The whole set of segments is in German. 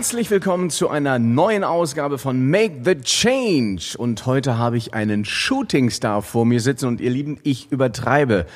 Herzlich willkommen zu einer neuen Ausgabe von Make the Change. Und heute habe ich einen Shootingstar vor mir sitzen und ihr Lieben, ich übertreibe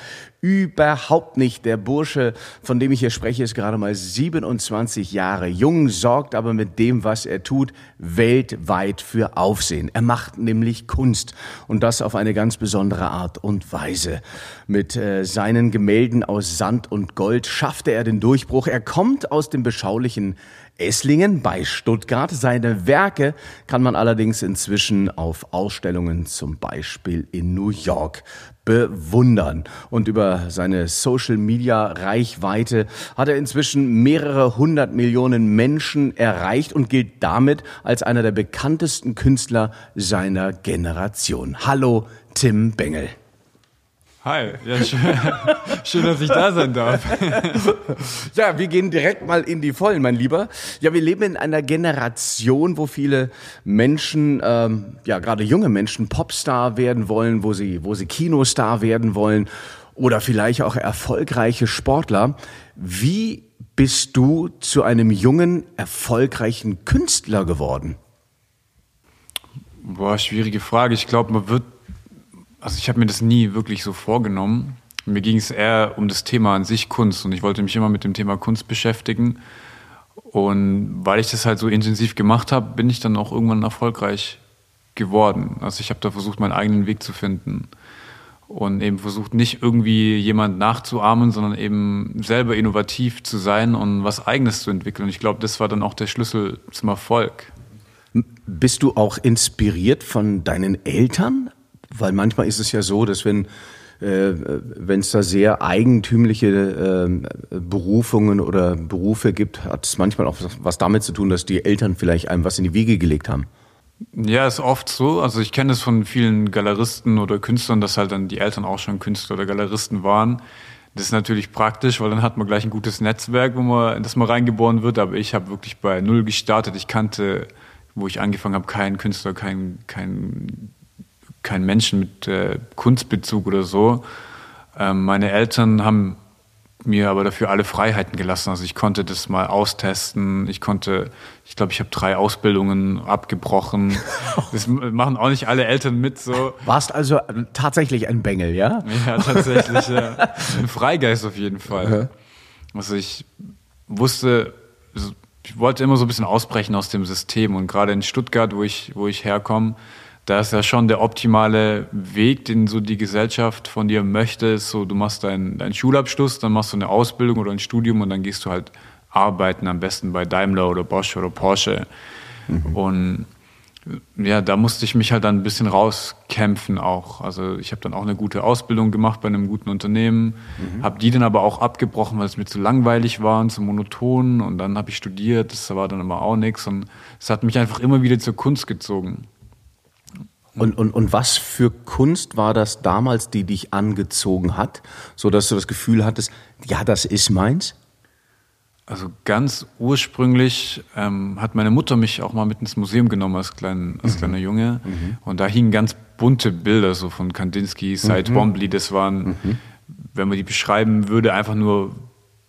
überhaupt nicht. Der Bursche, von dem ich hier spreche, ist gerade mal 27 Jahre jung, sorgt aber mit dem, was er tut, weltweit für Aufsehen. Er macht nämlich Kunst und das auf eine ganz besondere Art und Weise. Mit äh, seinen Gemälden aus Sand und Gold schaffte er den Durchbruch. Er kommt aus dem beschaulichen Esslingen bei Stuttgart. Seine Werke kann man allerdings inzwischen auf Ausstellungen zum Beispiel in New York bewundern. Und über seine Social-Media-Reichweite hat er inzwischen mehrere hundert Millionen Menschen erreicht und gilt damit als einer der bekanntesten Künstler seiner Generation. Hallo, Tim Bengel. Hi, ja, schön, schön, dass ich da sein darf. ja, wir gehen direkt mal in die Vollen, mein Lieber. Ja, wir leben in einer Generation, wo viele Menschen, ähm, ja, gerade junge Menschen Popstar werden wollen, wo sie, wo sie Kinostar werden wollen oder vielleicht auch erfolgreiche Sportler. Wie bist du zu einem jungen, erfolgreichen Künstler geworden? Boah, schwierige Frage. Ich glaube, man wird also ich habe mir das nie wirklich so vorgenommen. Mir ging es eher um das Thema an sich Kunst und ich wollte mich immer mit dem Thema Kunst beschäftigen. Und weil ich das halt so intensiv gemacht habe, bin ich dann auch irgendwann erfolgreich geworden. Also ich habe da versucht, meinen eigenen Weg zu finden und eben versucht, nicht irgendwie jemand nachzuahmen, sondern eben selber innovativ zu sein und was Eigenes zu entwickeln. Und ich glaube, das war dann auch der Schlüssel zum Erfolg. Bist du auch inspiriert von deinen Eltern? Weil manchmal ist es ja so, dass wenn äh, wenn es da sehr eigentümliche äh, Berufungen oder Berufe gibt, hat es manchmal auch was damit zu tun, dass die Eltern vielleicht einem was in die Wiege gelegt haben. Ja, ist oft so. Also ich kenne es von vielen Galeristen oder Künstlern, dass halt dann die Eltern auch schon Künstler oder Galeristen waren. Das ist natürlich praktisch, weil dann hat man gleich ein gutes Netzwerk, wo man, dass man reingeboren wird. Aber ich habe wirklich bei Null gestartet. Ich kannte, wo ich angefangen habe, keinen Künstler, keinen kein kein Menschen mit äh, Kunstbezug oder so. Ähm, meine Eltern haben mir aber dafür alle Freiheiten gelassen. Also ich konnte das mal austesten. Ich konnte, ich glaube, ich habe drei Ausbildungen abgebrochen. Das machen auch nicht alle Eltern mit so. Warst also tatsächlich ein Bengel, ja? Ja, tatsächlich, ja. Ein Freigeist auf jeden Fall. Also ich wusste, ich wollte immer so ein bisschen ausbrechen aus dem System und gerade in Stuttgart, wo ich, wo ich herkomme, da ist ja schon der optimale Weg, den so die Gesellschaft von dir möchte, ist so, du machst deinen, deinen Schulabschluss, dann machst du eine Ausbildung oder ein Studium und dann gehst du halt arbeiten, am besten bei Daimler oder Bosch oder Porsche. Mhm. Und ja, da musste ich mich halt dann ein bisschen rauskämpfen auch. Also ich habe dann auch eine gute Ausbildung gemacht bei einem guten Unternehmen, mhm. habe die dann aber auch abgebrochen, weil es mir zu langweilig war und zu monoton. Und dann habe ich studiert, das war dann aber auch nichts. Und es hat mich einfach immer wieder zur Kunst gezogen. Und, und, und was für Kunst war das damals, die dich angezogen hat, so dass du das Gefühl hattest, ja, das ist meins? Also ganz ursprünglich ähm, hat meine Mutter mich auch mal mit ins Museum genommen als, klein, als mhm. kleiner Junge. Mhm. Und da hingen ganz bunte Bilder so von Kandinsky, Cy mhm. Twombly. Das waren, mhm. wenn man die beschreiben würde, einfach nur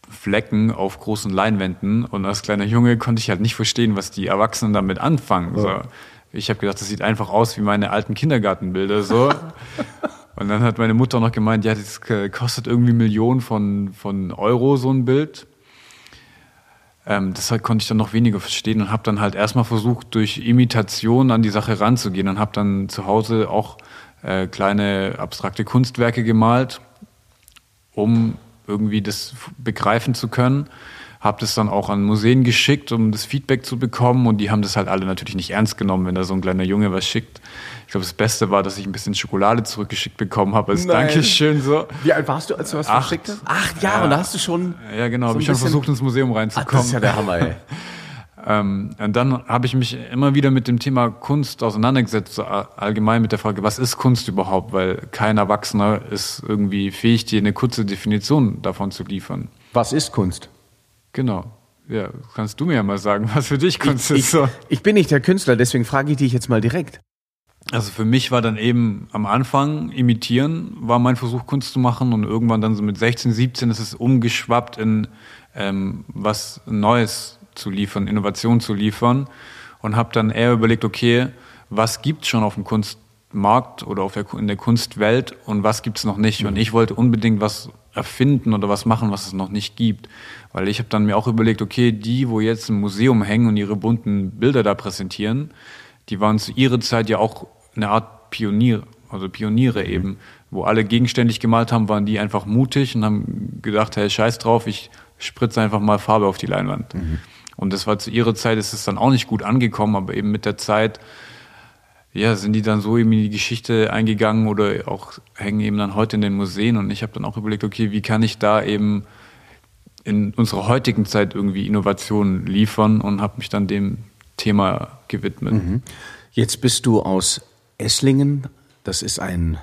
Flecken auf großen Leinwänden. Und als kleiner Junge konnte ich halt nicht verstehen, was die Erwachsenen damit anfangen. Ja. So. Ich habe gedacht, das sieht einfach aus wie meine alten Kindergartenbilder so. Und dann hat meine Mutter noch gemeint, ja, das kostet irgendwie Millionen von, von Euro so ein Bild. Ähm, deshalb konnte ich dann noch weniger verstehen und habe dann halt erstmal versucht, durch Imitation an die Sache ranzugehen und habe dann zu Hause auch äh, kleine abstrakte Kunstwerke gemalt, um irgendwie das begreifen zu können habe das dann auch an Museen geschickt, um das Feedback zu bekommen. Und die haben das halt alle natürlich nicht ernst genommen, wenn da so ein kleiner Junge was schickt. Ich glaube, das Beste war, dass ich ein bisschen Schokolade zurückgeschickt bekommen habe als Nein. Dankeschön. So. Wie alt warst du, als du was Acht. verschickt hast? Acht Jahre, ja. und da hast du schon. Ja, genau, so habe ich schon versucht, ins Museum reinzukommen. Ach, das ist ja der Hammer, ey. Ähm, und dann habe ich mich immer wieder mit dem Thema Kunst auseinandergesetzt, allgemein mit der Frage, was ist Kunst überhaupt? Weil kein Erwachsener ist irgendwie fähig, dir eine kurze Definition davon zu liefern. Was ist Kunst? Genau. Ja, kannst du mir ja mal sagen, was für dich Kunst ich, ist. So. Ich, bin nicht der Künstler, deswegen frage ich dich jetzt mal direkt. Also für mich war dann eben am Anfang imitieren, war mein Versuch Kunst zu machen und irgendwann dann so mit 16, 17 ist es umgeschwappt in ähm, was Neues zu liefern, Innovation zu liefern und habe dann eher überlegt, okay, was gibt's schon auf dem Kunstmarkt oder auf der, in der Kunstwelt und was gibt's noch nicht? Mhm. Und ich wollte unbedingt was erfinden oder was machen, was es noch nicht gibt. Weil ich habe dann mir auch überlegt, okay, die, wo jetzt im Museum hängen und ihre bunten Bilder da präsentieren, die waren zu ihrer Zeit ja auch eine Art Pionier, also Pioniere mhm. eben, wo alle gegenständig gemalt haben, waren die einfach mutig und haben gedacht, hey, scheiß drauf, ich spritze einfach mal Farbe auf die Leinwand. Mhm. Und das war zu ihrer Zeit, ist es dann auch nicht gut angekommen, aber eben mit der Zeit, ja, sind die dann so eben in die Geschichte eingegangen oder auch hängen eben dann heute in den Museen. Und ich habe dann auch überlegt, okay, wie kann ich da eben in unserer heutigen Zeit irgendwie Innovationen liefern und habe mich dann dem Thema gewidmet. Mhm. Jetzt bist du aus Esslingen. Das ist ein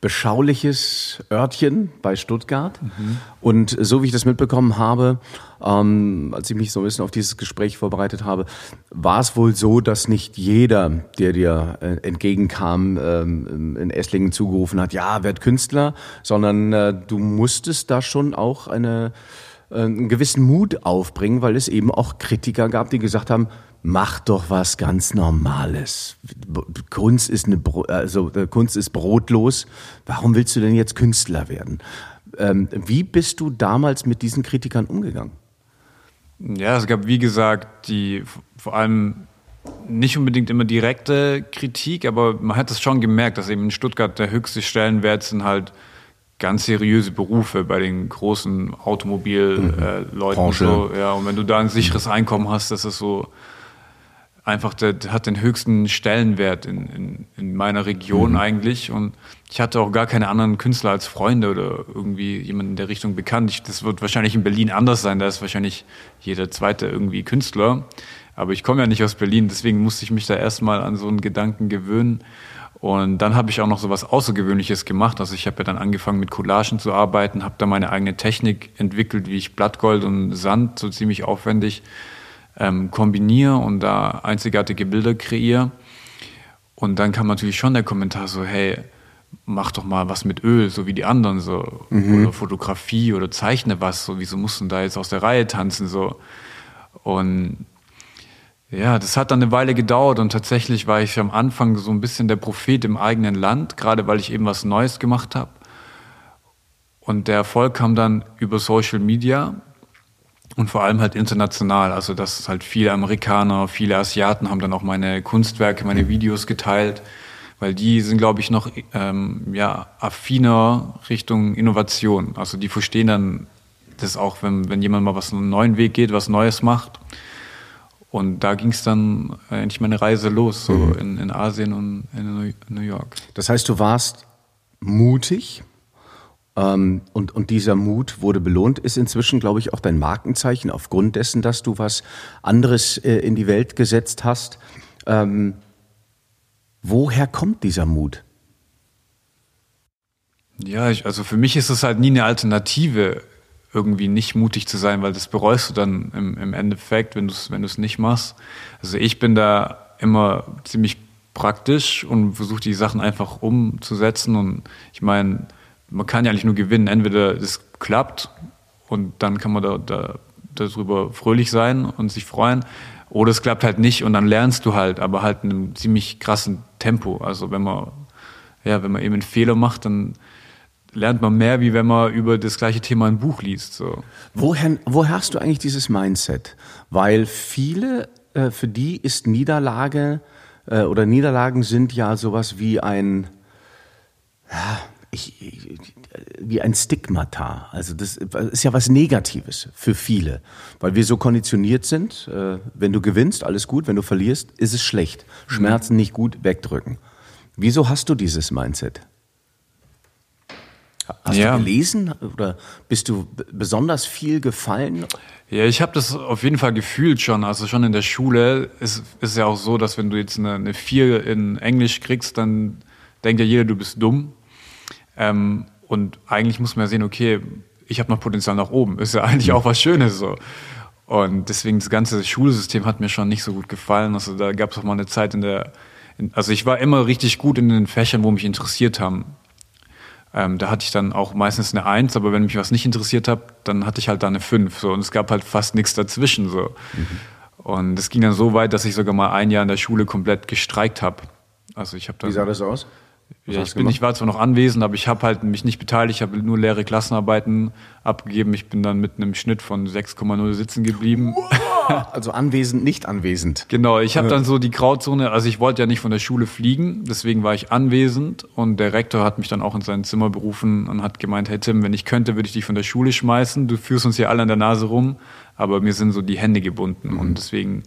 beschauliches Örtchen bei Stuttgart. Mhm. Und so wie ich das mitbekommen habe, ähm, als ich mich so ein bisschen auf dieses Gespräch vorbereitet habe, war es wohl so, dass nicht jeder, der dir äh, entgegenkam, ähm, in Esslingen zugerufen hat, ja, werd Künstler, sondern äh, du musstest da schon auch eine, einen gewissen Mut aufbringen, weil es eben auch Kritiker gab, die gesagt haben, mach doch was ganz Normales. Kunst ist eine, also äh, Kunst ist brotlos. Warum willst du denn jetzt Künstler werden? Ähm, wie bist du damals mit diesen Kritikern umgegangen? Ja, es gab wie gesagt die vor allem nicht unbedingt immer direkte Kritik, aber man hat es schon gemerkt, dass eben in Stuttgart der höchste Stellenwert sind halt ganz seriöse Berufe bei den großen Automobilleuten mhm. äh, und so. Ja, und wenn du da ein sicheres Einkommen hast, das ist so einfach, der, der, hat den höchsten Stellenwert in, in, in meiner Region mhm. eigentlich. Und ich hatte auch gar keine anderen Künstler als Freunde oder irgendwie jemand in der Richtung bekannt. Ich, das wird wahrscheinlich in Berlin anders sein. Da ist wahrscheinlich jeder zweite irgendwie Künstler. Aber ich komme ja nicht aus Berlin, deswegen musste ich mich da erstmal an so einen Gedanken gewöhnen. Und dann habe ich auch noch so was Außergewöhnliches gemacht. Also ich habe ja dann angefangen mit Collagen zu arbeiten, habe da meine eigene Technik entwickelt, wie ich Blattgold und Sand so ziemlich aufwendig ähm, kombiniere und da einzigartige Bilder kreiere. Und dann kam natürlich schon der Kommentar so, hey, mach doch mal was mit Öl, so wie die anderen, so. Mhm. Oder Fotografie oder zeichne was, so. Wieso musst du da jetzt aus der Reihe tanzen, so. Und ja, das hat dann eine Weile gedauert und tatsächlich war ich am Anfang so ein bisschen der Prophet im eigenen Land, gerade weil ich eben was Neues gemacht habe. Und der Erfolg kam dann über Social Media und vor allem halt international. Also dass halt viele Amerikaner, viele Asiaten haben dann auch meine Kunstwerke, meine Videos geteilt, weil die sind, glaube ich, noch ähm, ja affiner Richtung Innovation. Also die verstehen dann das auch, wenn, wenn jemand mal was einen neuen Weg geht, was Neues macht. Und da ging es dann eigentlich meine Reise los, so mhm. in, in Asien und in New York. Das heißt, du warst mutig, ähm, und, und dieser Mut wurde belohnt, ist inzwischen, glaube ich, auch dein Markenzeichen aufgrund dessen, dass du was anderes äh, in die Welt gesetzt hast. Ähm, woher kommt dieser Mut? Ja, ich, also für mich ist es halt nie eine Alternative, irgendwie nicht mutig zu sein, weil das bereust du dann im, im Endeffekt, wenn du es wenn nicht machst. Also ich bin da immer ziemlich praktisch und versuche die Sachen einfach umzusetzen und ich meine, man kann ja nicht nur gewinnen. Entweder es klappt und dann kann man da, da, darüber fröhlich sein und sich freuen. Oder es klappt halt nicht und dann lernst du halt, aber halt in einem ziemlich krassen Tempo. Also wenn man, ja, wenn man eben einen Fehler macht, dann lernt man mehr, wie wenn man über das gleiche Thema ein Buch liest. So. Woher, woher hast du eigentlich dieses Mindset? Weil viele, äh, für die ist Niederlage äh, oder Niederlagen sind ja sowas wie ein, ja, ich, wie ein Stigmata. Also das ist ja was Negatives für viele, weil wir so konditioniert sind. Äh, wenn du gewinnst, alles gut. Wenn du verlierst, ist es schlecht. Schmerzen nicht gut, wegdrücken. Wieso hast du dieses Mindset? Hast ja. du gelesen oder bist du besonders viel gefallen? Ja, ich habe das auf jeden Fall gefühlt schon. Also schon in der Schule ist es ja auch so, dass wenn du jetzt eine, eine 4 in Englisch kriegst, dann denkt ja jeder, du bist dumm. Ähm, und eigentlich muss man ja sehen, okay, ich habe noch Potenzial nach oben. Ist ja eigentlich auch was Schönes so. Und deswegen das ganze Schulsystem hat mir schon nicht so gut gefallen. Also da gab es auch mal eine Zeit in der, in, also ich war immer richtig gut in den Fächern, wo mich interessiert haben. Ähm, da hatte ich dann auch meistens eine Eins, aber wenn mich was nicht interessiert hat, dann hatte ich halt da eine Fünf. So. Und es gab halt fast nichts dazwischen. So. Mhm. Und es ging dann so weit, dass ich sogar mal ein Jahr in der Schule komplett gestreikt habe. Also ich habe Wie sah das aus? Ja, ich, bin, ich war zwar noch anwesend, aber ich habe halt mich nicht beteiligt, ich habe nur leere Klassenarbeiten abgegeben. Ich bin dann mit einem Schnitt von 6,0 sitzen geblieben. Also anwesend, nicht anwesend. Genau, ich habe dann so die Grauzone, also ich wollte ja nicht von der Schule fliegen, deswegen war ich anwesend und der Rektor hat mich dann auch in sein Zimmer berufen und hat gemeint, hey Tim, wenn ich könnte, würde ich dich von der Schule schmeißen, du führst uns hier alle an der Nase rum, aber mir sind so die Hände gebunden mhm. und deswegen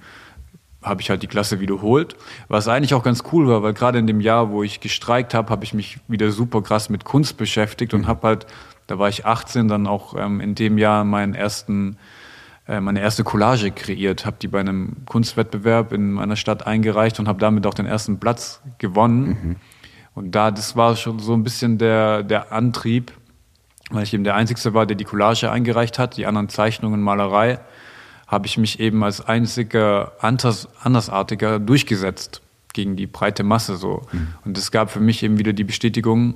habe ich halt die Klasse wiederholt, was eigentlich auch ganz cool war, weil gerade in dem Jahr, wo ich gestreikt habe, habe ich mich wieder super krass mit Kunst beschäftigt und mhm. habe halt, da war ich 18, dann auch ähm, in dem Jahr meinen ersten, äh, meine erste Collage kreiert, habe die bei einem Kunstwettbewerb in meiner Stadt eingereicht und habe damit auch den ersten Platz gewonnen. Mhm. Und da, das war schon so ein bisschen der, der Antrieb, weil ich eben der Einzige war, der die Collage eingereicht hat, die anderen Zeichnungen, Malerei habe ich mich eben als einziger anders, Andersartiger durchgesetzt gegen die breite Masse so. Mhm. Und es gab für mich eben wieder die Bestätigung,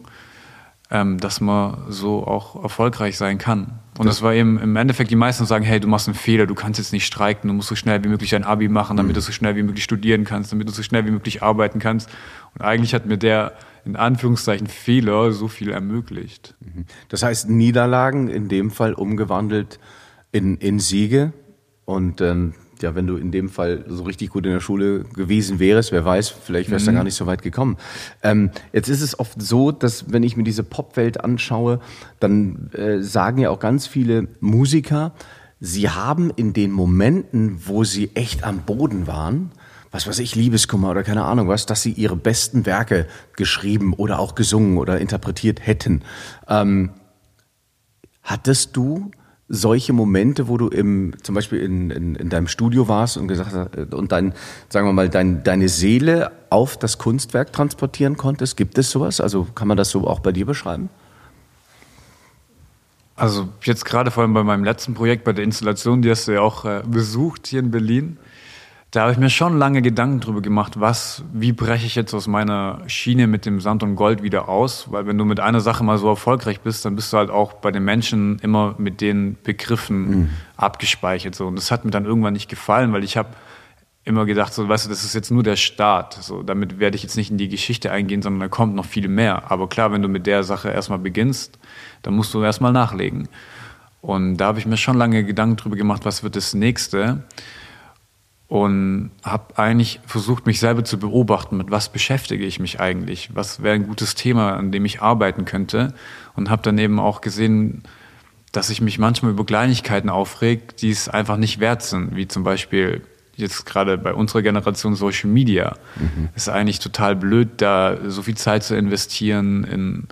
ähm, dass man so auch erfolgreich sein kann. Und das, das war eben im Endeffekt, die meisten sagen, hey, du machst einen Fehler, du kannst jetzt nicht streiken, du musst so schnell wie möglich ein Abi machen, damit mhm. du so schnell wie möglich studieren kannst, damit du so schnell wie möglich arbeiten kannst. Und eigentlich hat mir der in Anführungszeichen Fehler so viel ermöglicht. Mhm. Das heißt, Niederlagen in dem Fall umgewandelt in, in Siege? Und ähm, ja, wenn du in dem Fall so richtig gut in der Schule gewesen wärst, wer weiß, vielleicht wärst du mhm. gar nicht so weit gekommen. Ähm, jetzt ist es oft so, dass wenn ich mir diese Popwelt anschaue, dann äh, sagen ja auch ganz viele Musiker, sie haben in den Momenten, wo sie echt am Boden waren, was weiß ich, Liebeskummer oder keine Ahnung was, dass sie ihre besten Werke geschrieben oder auch gesungen oder interpretiert hätten. Ähm, hattest du solche Momente, wo du im, zum Beispiel in, in, in deinem Studio warst und gesagt hast, und dein, sagen wir mal, dein, deine Seele auf das Kunstwerk transportieren konntest? Gibt es sowas? Also kann man das so auch bei dir beschreiben? Also jetzt gerade vor allem bei meinem letzten Projekt, bei der Installation, die hast du ja auch äh, besucht hier in Berlin da habe ich mir schon lange Gedanken drüber gemacht, was, wie breche ich jetzt aus meiner Schiene mit dem Sand und Gold wieder aus? Weil wenn du mit einer Sache mal so erfolgreich bist, dann bist du halt auch bei den Menschen immer mit den Begriffen mhm. abgespeichert. So. Und das hat mir dann irgendwann nicht gefallen, weil ich habe immer gedacht, so, weißt du, das ist jetzt nur der Start. So, damit werde ich jetzt nicht in die Geschichte eingehen, sondern da kommt noch viel mehr. Aber klar, wenn du mit der Sache erstmal beginnst, dann musst du erstmal nachlegen. Und da habe ich mir schon lange Gedanken drüber gemacht, was wird das nächste und habe eigentlich versucht, mich selber zu beobachten, mit was beschäftige ich mich eigentlich, was wäre ein gutes Thema, an dem ich arbeiten könnte und habe dann eben auch gesehen, dass ich mich manchmal über Kleinigkeiten aufreg, die es einfach nicht wert sind, wie zum Beispiel jetzt gerade bei unserer Generation Social Media. Mhm. ist eigentlich total blöd, da so viel Zeit zu investieren in,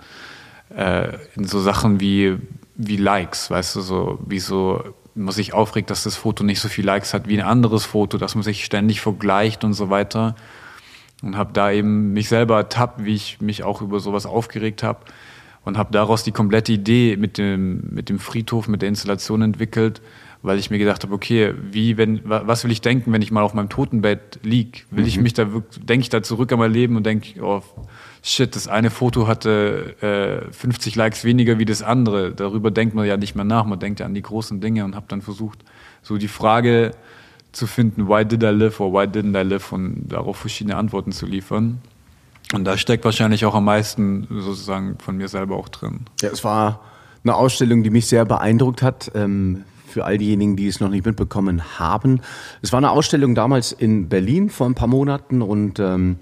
äh, in so Sachen wie, wie Likes, weißt du, so wie so man sich aufregt, dass das Foto nicht so viel Likes hat wie ein anderes Foto, dass man sich ständig vergleicht und so weiter. Und habe da eben mich selber ertappt, wie ich mich auch über sowas aufgeregt habe. Und habe daraus die komplette Idee mit dem, mit dem Friedhof, mit der Installation entwickelt, weil ich mir gedacht habe, okay, wie, wenn, was will ich denken, wenn ich mal auf meinem Totenbett lieg? Will mhm. ich mich da, denke ich da zurück an mein Leben und denke, oh, shit, das eine Foto hatte äh, 50 Likes weniger wie das andere. Darüber denkt man ja nicht mehr nach. Man denkt ja an die großen Dinge und habe dann versucht, so die Frage zu finden, why did I live or why didn't I live und darauf verschiedene Antworten zu liefern. Und da steckt wahrscheinlich auch am meisten sozusagen von mir selber auch drin. Ja, es war eine Ausstellung, die mich sehr beeindruckt hat. Ähm, für all diejenigen, die es noch nicht mitbekommen haben. Es war eine Ausstellung damals in Berlin vor ein paar Monaten und ähm,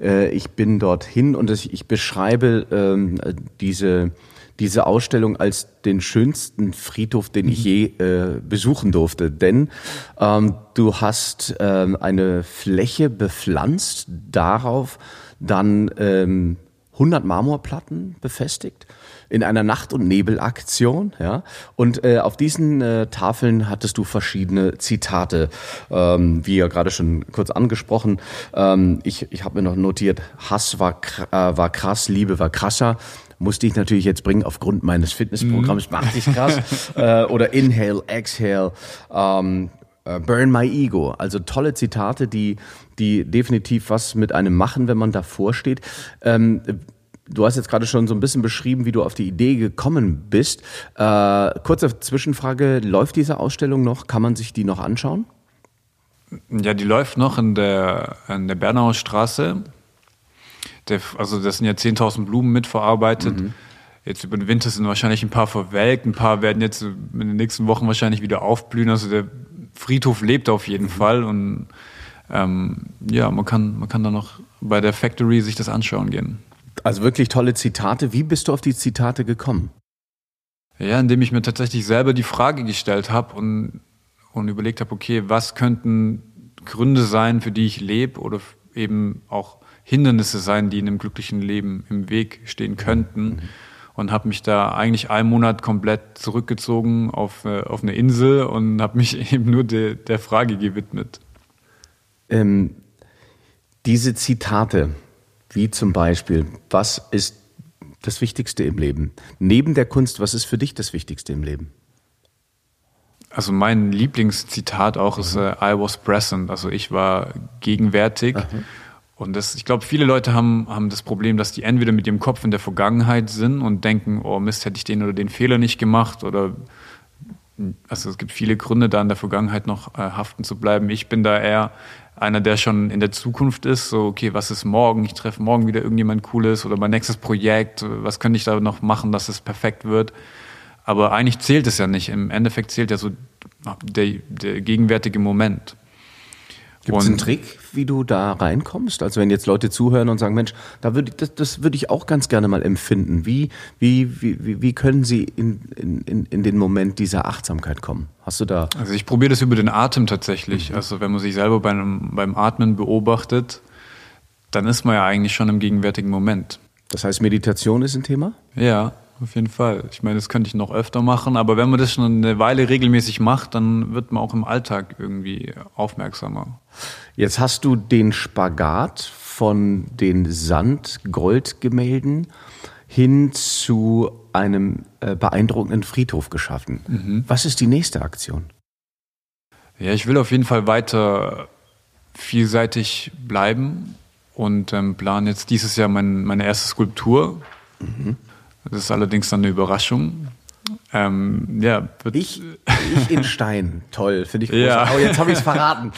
äh, ich bin dorthin und ich beschreibe ähm, diese diese Ausstellung als den schönsten Friedhof, den ich mhm. je äh, besuchen durfte. Denn ähm, du hast ähm, eine Fläche bepflanzt, darauf dann ähm, 100 Marmorplatten befestigt in einer Nacht- und Nebelaktion. Ja? Und äh, auf diesen äh, Tafeln hattest du verschiedene Zitate, ähm, wie ja gerade schon kurz angesprochen. Ähm, ich ich habe mir noch notiert, Hass war, äh, war krass, Liebe war krasser musste ich natürlich jetzt bringen aufgrund meines Fitnessprogramms, mhm. mach dich krass. äh, oder Inhale, Exhale, ähm, uh, Burn My Ego. Also tolle Zitate, die, die definitiv was mit einem machen, wenn man davor steht. Ähm, Du hast jetzt gerade schon so ein bisschen beschrieben, wie du auf die Idee gekommen bist. Äh, kurze Zwischenfrage, läuft diese Ausstellung noch? Kann man sich die noch anschauen? Ja, die läuft noch in der, in der Bernauer Straße. Der, also das sind ja 10.000 Blumen mitverarbeitet. Mhm. Jetzt über den Winter sind wahrscheinlich ein paar verwelkt, ein paar werden jetzt in den nächsten Wochen wahrscheinlich wieder aufblühen. Also der Friedhof lebt auf jeden mhm. Fall und ähm, ja, man kann, man kann da noch bei der Factory sich das anschauen gehen. Also wirklich tolle Zitate. Wie bist du auf die Zitate gekommen? Ja, indem ich mir tatsächlich selber die Frage gestellt habe und, und überlegt habe, okay, was könnten Gründe sein, für die ich lebe oder eben auch Hindernisse sein, die in einem glücklichen Leben im Weg stehen könnten. Mhm. Und habe mich da eigentlich einen Monat komplett zurückgezogen auf, äh, auf eine Insel und habe mich eben nur de, der Frage gewidmet. Ähm, diese Zitate, wie zum Beispiel, was ist das Wichtigste im Leben? Neben der Kunst, was ist für dich das Wichtigste im Leben? Also mein Lieblingszitat auch ist äh, I was present, also ich war gegenwärtig. Aha. Und das, ich glaube, viele Leute haben, haben das Problem, dass die entweder mit ihrem Kopf in der Vergangenheit sind und denken, oh Mist, hätte ich den oder den Fehler nicht gemacht oder also es gibt viele Gründe, da in der Vergangenheit noch äh, haften zu bleiben. Ich bin da eher einer, der schon in der Zukunft ist, so, okay, was ist morgen? Ich treffe morgen wieder irgendjemand Cooles oder mein nächstes Projekt, was könnte ich da noch machen, dass es perfekt wird? Aber eigentlich zählt es ja nicht. Im Endeffekt zählt ja so der, der gegenwärtige Moment. Gibt es einen Trick, wie du da reinkommst? Also wenn jetzt Leute zuhören und sagen, Mensch, da würde das, das würde ich auch ganz gerne mal empfinden. Wie, wie, wie, wie können sie in, in, in den Moment dieser Achtsamkeit kommen? Hast du da? Also ich probiere das über den Atem tatsächlich. Mhm. Also wenn man sich selber beim, beim Atmen beobachtet, dann ist man ja eigentlich schon im gegenwärtigen Moment. Das heißt, Meditation ist ein Thema? Ja, auf jeden Fall. Ich meine, das könnte ich noch öfter machen, aber wenn man das schon eine Weile regelmäßig macht, dann wird man auch im Alltag irgendwie aufmerksamer. Jetzt hast du den Spagat von den Sand-Goldgemälden hin zu einem äh, beeindruckenden Friedhof geschaffen. Mhm. Was ist die nächste Aktion? Ja, ich will auf jeden Fall weiter vielseitig bleiben und ähm, plane jetzt dieses Jahr mein, meine erste Skulptur. Mhm. Das ist allerdings dann eine Überraschung. Ähm, ja, ich, ich in Stein. Toll, finde ich großartig. Ja. Oh, jetzt habe ich es verraten.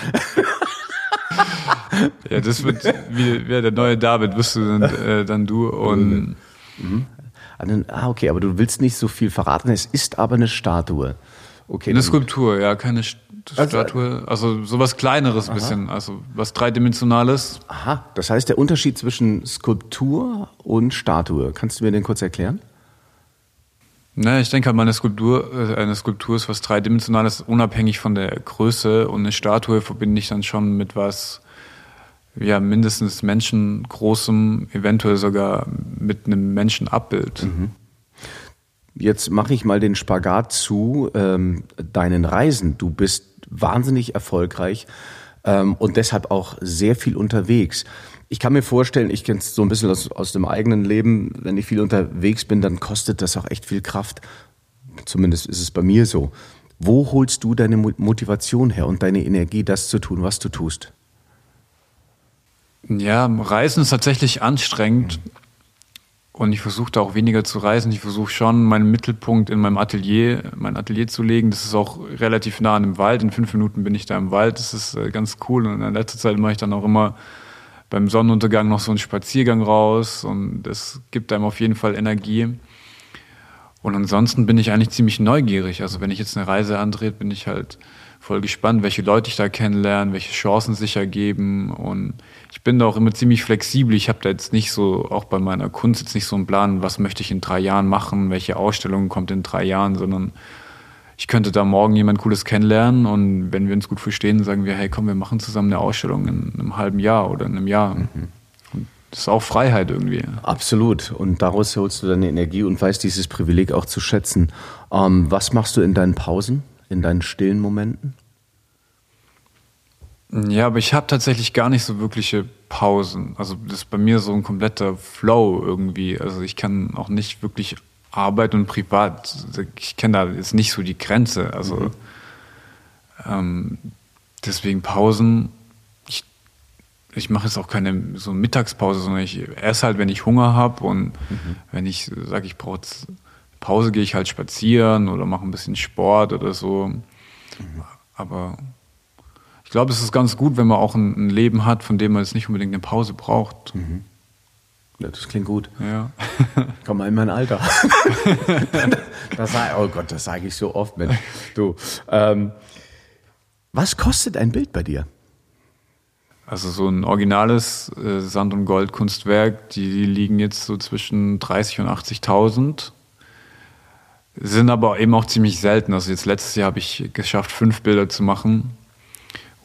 ja, das wird wie, wie der neue David, wirst du dann, äh, dann du. Und mhm. Ah, okay, aber du willst nicht so viel verraten. Es ist aber eine Statue. Okay, eine Skulptur, ja, keine also, Statue. Also sowas Kleineres ein bisschen, also was Dreidimensionales. Aha, das heißt der Unterschied zwischen Skulptur und Statue. Kannst du mir den kurz erklären? Ne, ich denke halt, meine Skulptur, äh, eine Skulptur ist was Dreidimensionales, unabhängig von der Größe. Und eine Statue verbinde ich dann schon mit was, ja, mindestens menschengroßem, eventuell sogar mit einem Menschenabbild. Mhm. Jetzt mache ich mal den Spagat zu ähm, deinen Reisen. Du bist wahnsinnig erfolgreich ähm, und deshalb auch sehr viel unterwegs. Ich kann mir vorstellen, ich kenne es so ein bisschen aus, aus dem eigenen Leben, wenn ich viel unterwegs bin, dann kostet das auch echt viel Kraft. Zumindest ist es bei mir so. Wo holst du deine Motivation her und deine Energie, das zu tun, was du tust? Ja, Reisen ist tatsächlich anstrengend. Mhm und ich versuche da auch weniger zu reisen. Ich versuche schon, meinen Mittelpunkt in meinem Atelier, mein Atelier zu legen. Das ist auch relativ nah an dem Wald. In fünf Minuten bin ich da im Wald. Das ist äh, ganz cool. Und in letzter Zeit mache ich dann auch immer beim Sonnenuntergang noch so einen Spaziergang raus. Und das gibt einem auf jeden Fall Energie. Und ansonsten bin ich eigentlich ziemlich neugierig. Also wenn ich jetzt eine Reise andreht, bin ich halt voll gespannt, welche Leute ich da kennenlerne, welche Chancen sich ergeben. Und ich bin da auch immer ziemlich flexibel. Ich habe da jetzt nicht so, auch bei meiner Kunst, jetzt nicht so einen Plan, was möchte ich in drei Jahren machen, welche Ausstellung kommt in drei Jahren, sondern ich könnte da morgen jemand Cooles kennenlernen und wenn wir uns gut verstehen, sagen wir, hey komm, wir machen zusammen eine Ausstellung in einem halben Jahr oder in einem Jahr. Mhm. Das ist auch Freiheit irgendwie. Absolut. Und daraus holst du deine Energie und weißt dieses Privileg auch zu schätzen. Ähm, was machst du in deinen Pausen? In deinen stillen Momenten? Ja, aber ich habe tatsächlich gar nicht so wirkliche Pausen. Also das ist bei mir so ein kompletter Flow irgendwie. Also ich kann auch nicht wirklich Arbeit und Privat, ich kenne da jetzt nicht so die Grenze. Also mhm. ähm, deswegen Pausen. Ich, ich mache jetzt auch keine so Mittagspause, sondern ich esse halt, wenn ich Hunger habe und mhm. wenn ich sage, ich brauche Pause, gehe ich halt spazieren oder mache ein bisschen Sport oder so. Mhm. Aber ich glaube, es ist ganz gut, wenn man auch ein, ein, Leben hat, von dem man jetzt nicht unbedingt eine Pause braucht. Mhm. Ja, das klingt gut. Ja. Komm mal in mein Alter. das, oh Gott, das sage ich so oft, Mensch. Du, ähm, was kostet ein Bild bei dir? Also so ein originales äh, Sand- und Gold-Kunstwerk, die, die, liegen jetzt so zwischen 30 und 80.000. Sind aber eben auch ziemlich selten. Also jetzt letztes Jahr habe ich geschafft, fünf Bilder zu machen.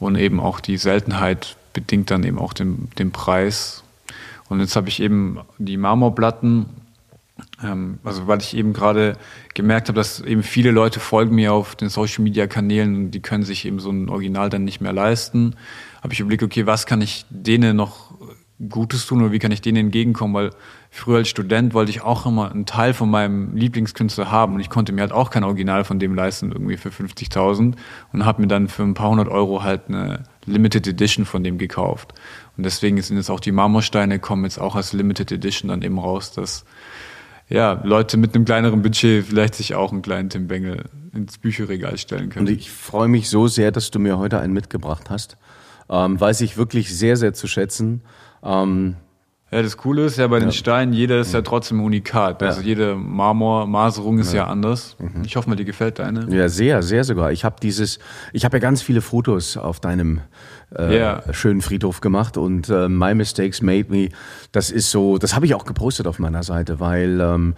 Und eben auch die Seltenheit bedingt dann eben auch den, den Preis. Und jetzt habe ich eben die Marmorplatten, ähm, also weil ich eben gerade gemerkt habe, dass eben viele Leute folgen mir auf den Social Media Kanälen und die können sich eben so ein Original dann nicht mehr leisten habe ich überlegt, okay, was kann ich denen noch Gutes tun oder wie kann ich denen entgegenkommen, weil früher als Student wollte ich auch immer einen Teil von meinem Lieblingskünstler haben und ich konnte mir halt auch kein Original von dem leisten, irgendwie für 50.000 und habe mir dann für ein paar hundert Euro halt eine Limited Edition von dem gekauft. Und deswegen sind jetzt auch die Marmorsteine kommen jetzt auch als Limited Edition dann eben raus, dass ja, Leute mit einem kleineren Budget vielleicht sich auch einen kleinen Tim Bengel ins Bücherregal stellen können. Und ich freue mich so sehr, dass du mir heute einen mitgebracht hast ähm, weiß ich wirklich sehr, sehr zu schätzen. Ähm, ja, das Coole ist ja bei den ja. Steinen, jeder ist ja trotzdem unikat. Also ja. jede Marmormaserung ist ja, ja anders. Mhm. Ich hoffe mal, dir gefällt deine. Ja, sehr, sehr sogar. Ich habe dieses, ich habe ja ganz viele Fotos auf deinem äh, schönen Friedhof gemacht und äh, My Mistakes Made Me. Das ist so, das habe ich auch gepostet auf meiner Seite, weil ähm,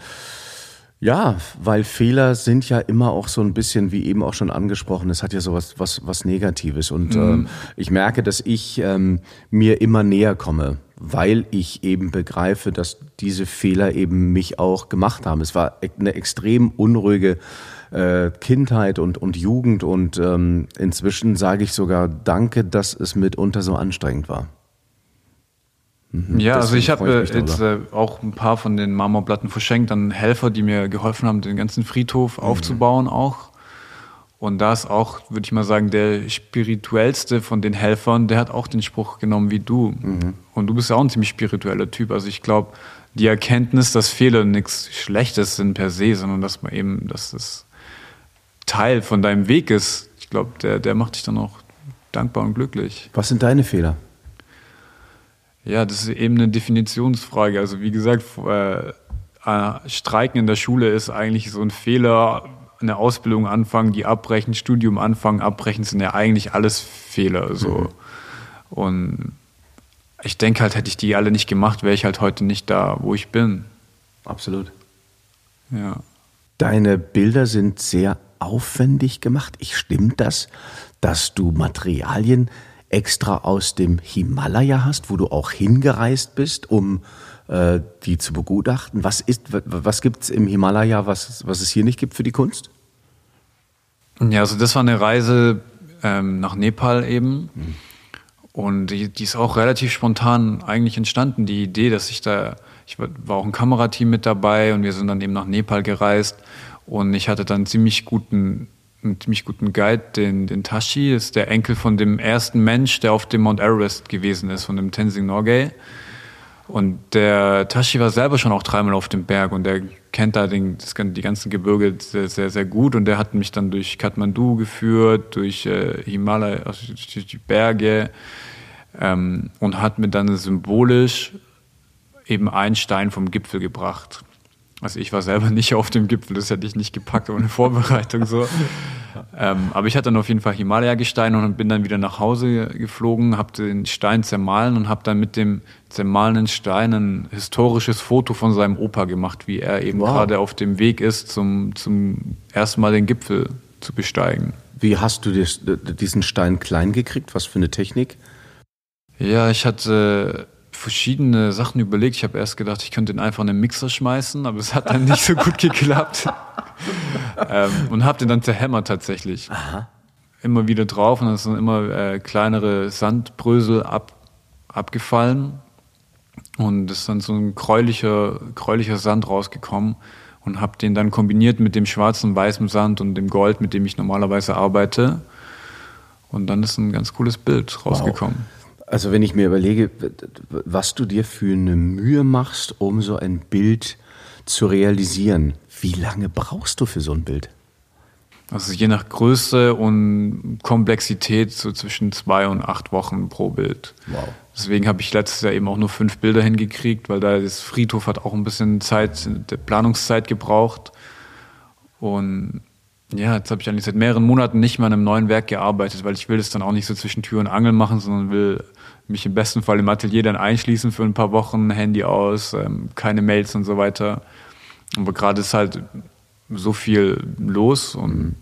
ja, weil Fehler sind ja immer auch so ein bisschen, wie eben auch schon angesprochen, es hat ja sowas was, was Negatives. Und mhm. ähm, ich merke, dass ich ähm, mir immer näher komme, weil ich eben begreife, dass diese Fehler eben mich auch gemacht haben. Es war eine extrem unruhige äh, Kindheit und, und Jugend und ähm, inzwischen sage ich sogar Danke, dass es mitunter so anstrengend war. Mhm, ja, also ich habe jetzt äh, auch ein paar von den Marmorplatten verschenkt an Helfer, die mir geholfen haben, den ganzen Friedhof mhm. aufzubauen auch. Und da ist auch, würde ich mal sagen, der spirituellste von den Helfern, der hat auch den Spruch genommen wie du. Mhm. Und du bist ja auch ein ziemlich spiritueller Typ. Also ich glaube, die Erkenntnis, dass Fehler nichts Schlechtes sind per se, sondern dass man eben, dass das Teil von deinem Weg ist, ich glaube, der, der macht dich dann auch dankbar und glücklich. Was sind deine Fehler? Ja, das ist eben eine Definitionsfrage. Also wie gesagt, äh, äh, Streiken in der Schule ist eigentlich so ein Fehler. Eine Ausbildung anfangen, die abbrechen, Studium anfangen, abbrechen, sind ja eigentlich alles Fehler. So. Mhm. Und ich denke halt, hätte ich die alle nicht gemacht, wäre ich halt heute nicht da, wo ich bin. Absolut. Ja. Deine Bilder sind sehr aufwendig gemacht. Ich stimmt das, dass du Materialien extra aus dem Himalaya hast, wo du auch hingereist bist, um äh, die zu begutachten. Was, ist, was gibt es im Himalaya, was, was es hier nicht gibt für die Kunst? Ja, also das war eine Reise ähm, nach Nepal eben. Mhm. Und die, die, ist auch relativ spontan eigentlich entstanden, die Idee, dass ich da, ich war, war auch ein Kamerateam mit dabei und wir sind dann eben nach Nepal gereist und ich hatte dann ziemlich guten einen ziemlich guten Guide, den, den Tashi, das ist der Enkel von dem ersten Mensch, der auf dem Mount Everest gewesen ist, von dem Tenzing Norgay. Und der Tashi war selber schon auch dreimal auf dem Berg und der kennt da den, das, die ganzen Gebirge sehr, sehr, sehr gut und der hat mich dann durch Kathmandu geführt, durch äh, Himalaya, also durch die Berge ähm, und hat mir dann symbolisch eben einen Stein vom Gipfel gebracht. Also ich war selber nicht auf dem Gipfel, das hätte ich nicht gepackt ohne Vorbereitung so. ähm, aber ich hatte dann auf jeden Fall Himalaya-Gestein und bin dann wieder nach Hause geflogen, habe den Stein zermahlen und habe dann mit dem zermahlenen Stein ein historisches Foto von seinem Opa gemacht, wie er eben wow. gerade auf dem Weg ist, zum, zum ersten Mal den Gipfel zu besteigen. Wie hast du diesen Stein klein gekriegt? Was für eine Technik? Ja, ich hatte verschiedene Sachen überlegt. Ich habe erst gedacht, ich könnte ihn einfach in den Mixer schmeißen, aber es hat dann nicht so gut geklappt. ähm, und habe den dann zerhämmert tatsächlich. Aha. Immer wieder drauf und dann sind immer äh, kleinere Sandbrösel ab, abgefallen. Und es ist dann so ein gräulicher, gräulicher Sand rausgekommen und habe den dann kombiniert mit dem schwarzen und weißen Sand und dem Gold, mit dem ich normalerweise arbeite. Und dann ist ein ganz cooles Bild rausgekommen. Wow. Also wenn ich mir überlege, was du dir für eine Mühe machst, um so ein Bild zu realisieren, wie lange brauchst du für so ein Bild? Also je nach Größe und Komplexität so zwischen zwei und acht Wochen pro Bild. Wow. Deswegen habe ich letztes Jahr eben auch nur fünf Bilder hingekriegt, weil da das Friedhof hat auch ein bisschen Zeit, Planungszeit gebraucht. Und ja, jetzt habe ich eigentlich seit mehreren Monaten nicht mehr an einem neuen Werk gearbeitet, weil ich will das dann auch nicht so zwischen Tür und Angel machen, sondern will mich im besten Fall im Atelier dann einschließen für ein paar Wochen, Handy aus, ähm, keine Mails und so weiter. Aber gerade ist halt so viel los und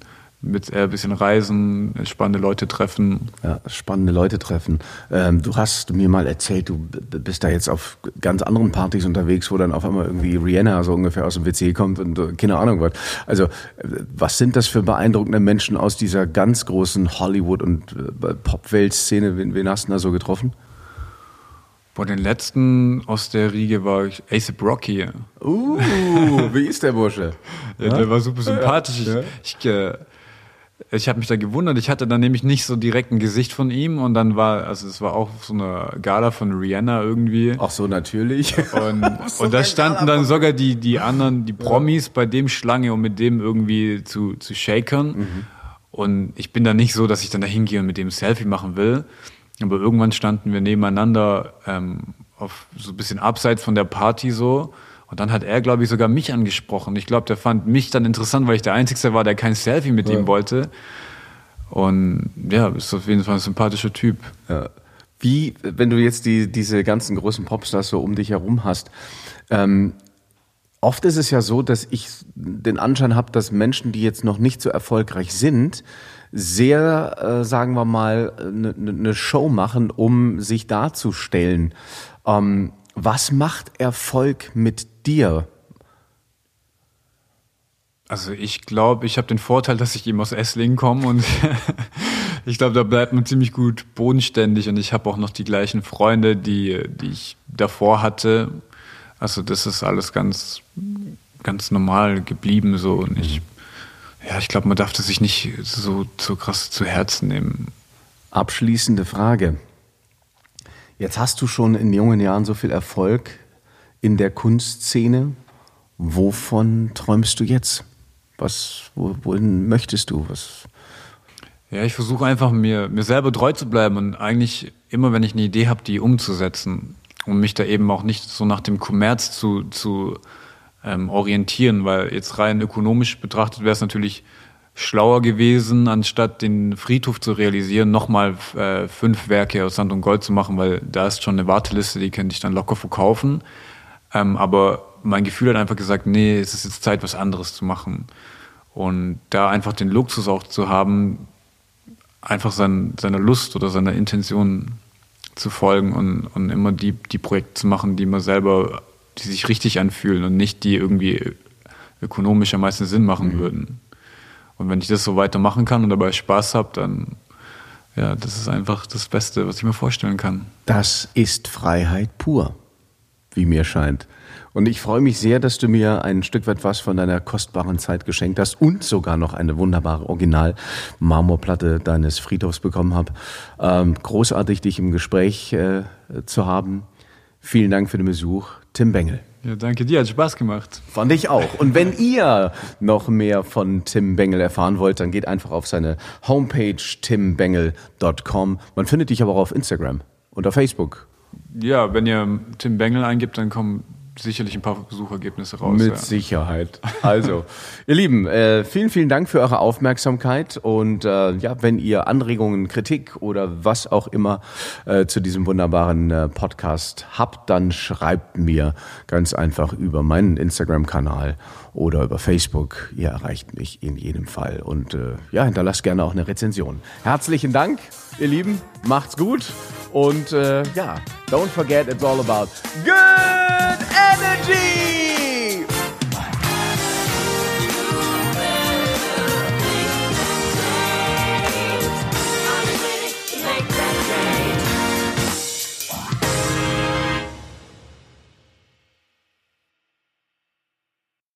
mit eher ein bisschen reisen, spannende Leute treffen. Ja, spannende Leute treffen. Ähm, du hast mir mal erzählt, du bist da jetzt auf ganz anderen Partys unterwegs, wo dann auf einmal irgendwie Rihanna so ungefähr aus dem WC kommt und äh, keine Ahnung was. Also, was sind das für beeindruckende Menschen aus dieser ganz großen Hollywood- und äh, Popwelt-Szene? Wen, wen hast du da so getroffen? Boah, den letzten aus der Riege war ich ASAP Rocky. Uh, wie ist der Bursche? ja, der war super sympathisch. Ja. Ich, ich, äh, ich habe mich da gewundert. Ich hatte dann nämlich nicht so direkt ein Gesicht von ihm und dann war, also es war auch so eine Gala von Rihanna irgendwie. Ach so, natürlich. Und, und da standen dann sogar die, die anderen, die Promis bei dem Schlange, um mit dem irgendwie zu, zu shakern. Mhm. Und ich bin da nicht so, dass ich dann da hingehe und mit dem Selfie machen will. Aber irgendwann standen wir nebeneinander ähm, auf so ein bisschen abseits von der Party so. Und dann hat er, glaube ich, sogar mich angesprochen. Ich glaube, der fand mich dann interessant, weil ich der Einzige war, der kein Selfie mit ja. ihm wollte. Und ja, ist auf jeden Fall ein sympathischer Typ. Ja. Wie, wenn du jetzt die, diese ganzen großen Popstars so um dich herum hast, ähm, oft ist es ja so, dass ich den Anschein habe, dass Menschen, die jetzt noch nicht so erfolgreich sind, sehr, äh, sagen wir mal, eine ne Show machen, um sich darzustellen. Ähm, was macht Erfolg mit dir? Also ich glaube, ich habe den Vorteil, dass ich eben aus Esslingen komme und ich glaube, da bleibt man ziemlich gut bodenständig und ich habe auch noch die gleichen Freunde, die, die ich davor hatte. Also das ist alles ganz, ganz normal geblieben so und ich ja, ich glaube, man darf das sich nicht so, so krass zu Herzen nehmen. Abschließende Frage. Jetzt hast du schon in jungen Jahren so viel Erfolg in der Kunstszene. Wovon träumst du jetzt? Was, wohin möchtest du? Was? Ja, ich versuche einfach mir, mir selber treu zu bleiben und eigentlich immer, wenn ich eine Idee habe, die umzusetzen und mich da eben auch nicht so nach dem Kommerz zu, zu ähm, orientieren, weil jetzt rein ökonomisch betrachtet wäre es natürlich schlauer gewesen, anstatt den Friedhof zu realisieren, nochmal äh, fünf Werke aus Sand und Gold zu machen, weil da ist schon eine Warteliste, die könnte ich dann locker verkaufen. Ähm, aber mein Gefühl hat einfach gesagt, nee, es ist jetzt Zeit, was anderes zu machen. Und da einfach den Luxus auch zu haben, einfach sein, seiner Lust oder seiner Intention zu folgen und, und immer die, die Projekte zu machen, die man selber die sich richtig anfühlen und nicht die irgendwie ökonomisch am meisten Sinn machen mhm. würden. Und wenn ich das so weitermachen kann und dabei Spaß habe, dann ja, das ist einfach das Beste, was ich mir vorstellen kann. Das ist Freiheit pur, wie mir scheint. Und ich freue mich sehr, dass du mir ein Stück weit was von deiner kostbaren Zeit geschenkt hast und sogar noch eine wunderbare Original-Marmorplatte deines Friedhofs bekommen habe. Ähm, großartig, dich im Gespräch äh, zu haben. Vielen Dank für den Besuch. Tim Bengel. Ja, danke dir, hat Spaß gemacht. Fand ich auch. Und wenn ihr noch mehr von Tim Bengel erfahren wollt, dann geht einfach auf seine Homepage timbengel.com. Man findet dich aber auch auf Instagram und auf Facebook. Ja, wenn ihr Tim Bengel eingibt, dann kommen sicherlich ein paar Suchergebnisse raus. Mit ja. Sicherheit. Also, ihr Lieben, äh, vielen, vielen Dank für eure Aufmerksamkeit und äh, ja, wenn ihr Anregungen, Kritik oder was auch immer äh, zu diesem wunderbaren äh, Podcast habt, dann schreibt mir ganz einfach über meinen Instagram-Kanal oder über Facebook. Ihr erreicht mich in jedem Fall und äh, ja, hinterlasst gerne auch eine Rezension. Herzlichen Dank, ihr Lieben, macht's gut und äh, ja, don't forget it's all about good energy.